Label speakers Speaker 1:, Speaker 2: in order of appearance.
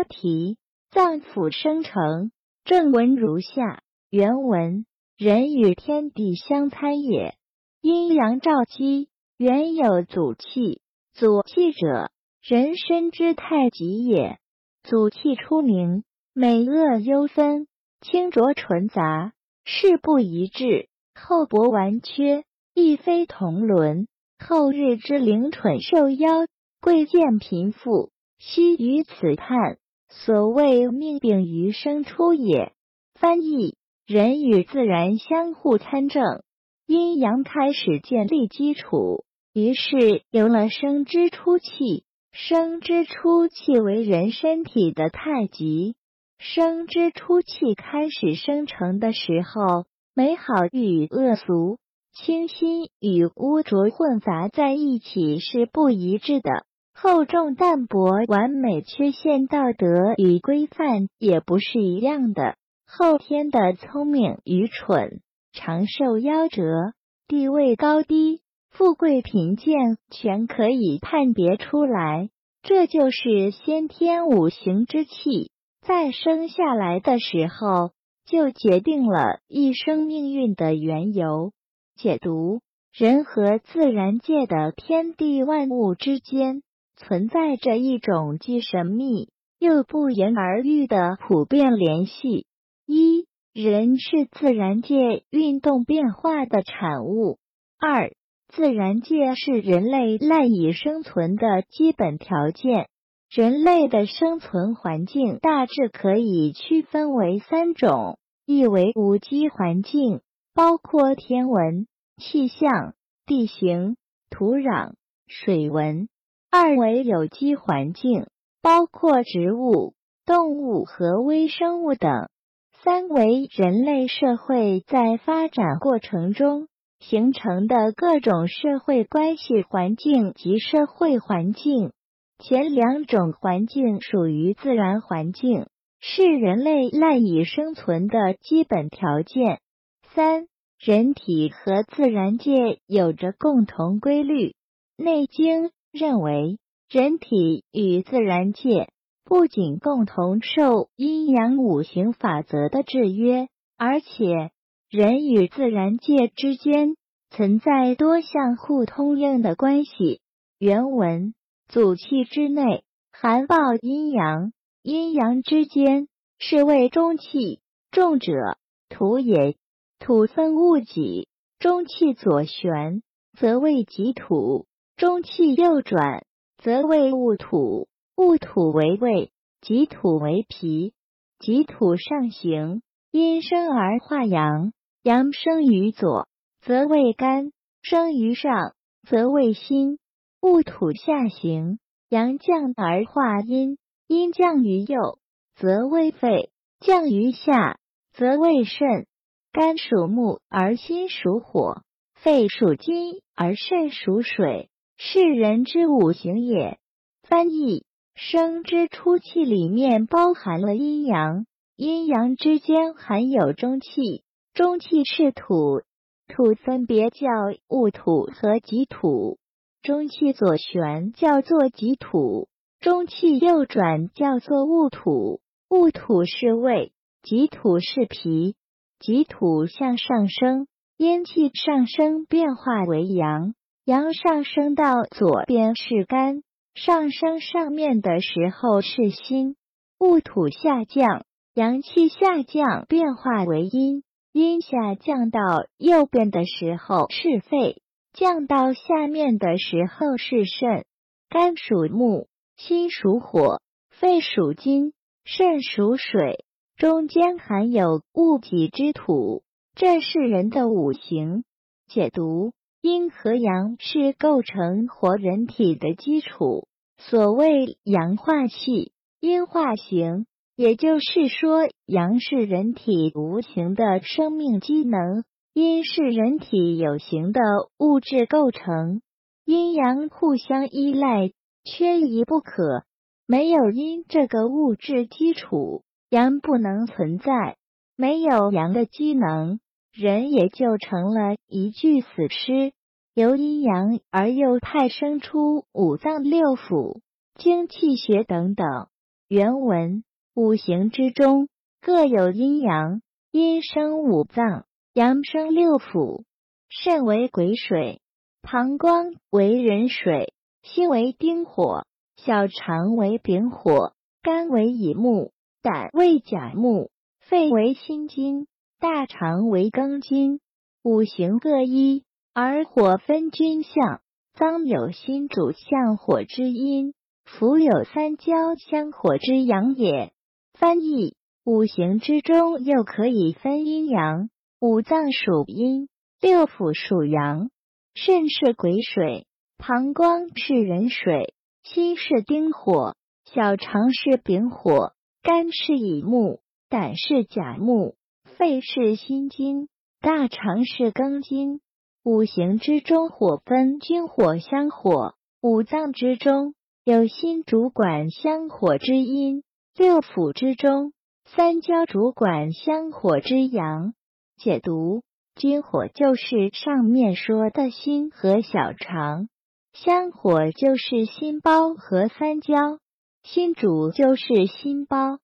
Speaker 1: 标题：脏腑生成。正文如下：原文：人与天地相参也，阴阳照积，原有祖气。祖气者，人身之太极也。祖气出名，美恶优分，清浊纯杂，事不一致，厚薄完缺，亦非同伦。后日之灵蠢受妖，贵贱贫富，悉于此判。所谓命柄于生出也。翻译：人与自然相互参证，阴阳开始建立基础，于是有了生之初气。生之初气为人身体的太极。生之初气开始生成的时候，美好与恶俗。清新与污浊混杂在一起是不一致的，厚重淡薄、完美缺陷、道德与规范也不是一样的。后天的聪明愚蠢、长寿夭折、地位高低、富贵贫贱，全可以判别出来。这就是先天五行之气，在生下来的时候就决定了一生命运的缘由。解读：人和自然界的天地万物之间存在着一种既神秘又不言而喻的普遍联系。一、人是自然界运动变化的产物；二、自然界是人类赖以生存的基本条件。人类的生存环境大致可以区分为三种：一为无机环境，包括天文。气象、地形、土壤、水文；二为有机环境，包括植物、动物和微生物等；三为人类社会在发展过程中形成的各种社会关系环境及社会环境。前两种环境属于自然环境，是人类赖以生存的基本条件。三。人体和自然界有着共同规律，《内经》认为，人体与自然界不仅共同受阴阳五行法则的制约，而且人与自然界之间存在多项互通应的关系。原文：祖气之内，含抱阴阳，阴阳之间是谓中气，重者土也。土分戊己，中气左旋则为己土，中气右转则为戊土。戊土为胃，己土为脾。己土上行，阴生而化阳，阳生于左则为肝，生于上则为心。戊土下行，阳降而化阴，阴降于右则为肺，降于下则为肾。肝属木而心属火，肺属金而肾属水，是人之五行也。翻译：生之初气里面包含了阴阳，阴阳之间含有中气，中气是土，土分别叫戊土和己土。中气左旋叫做己土，中气右转叫做戊土。戊土是胃，己土是脾。己土向上升，阴气上升变化为阳，阳上升到左边是肝，上升上面的时候是心。戊土下降，阳气下降变化为阴，阴下降到右边的时候是肺，降到下面的时候是肾。肝属木，心属火，肺属金，肾属水。中间含有戊己之土，这是人的五行。解读：阴和阳是构成活人体的基础。所谓阳化气，阴化形，也就是说，阳是人体无形的生命机能，阴是人体有形的物质构成。阴阳互相依赖，缺一不可。没有阴这个物质基础。阳不能存在，没有阳的机能，人也就成了一具死尸。由阴阳而又派生出五脏六腑、精气血等等，原文：五行之中各有阴阳，阴生五脏，阳生六腑。肾为癸水，膀胱为壬水，心为丁火，小肠为丙火，肝为乙木，胆为甲木，肺为辛金，大肠为庚金。五行各一，而火分君相。脏有心主相火之阴，腑有三焦相火之阳也。翻译：五行之中又可以分阴阳，五脏属阴。六腑属阳，肾是癸水，膀胱是壬水，心是丁火，小肠是丙火，肝是乙木，胆是甲木，肺是心金，大肠是庚金。五行之中火分君火香火，五脏之中有心主管香火之阴，六腑之中三焦主管香火之阳。解读。君火就是上面说的心和小肠，香火就是心包和三焦，心主就是心包，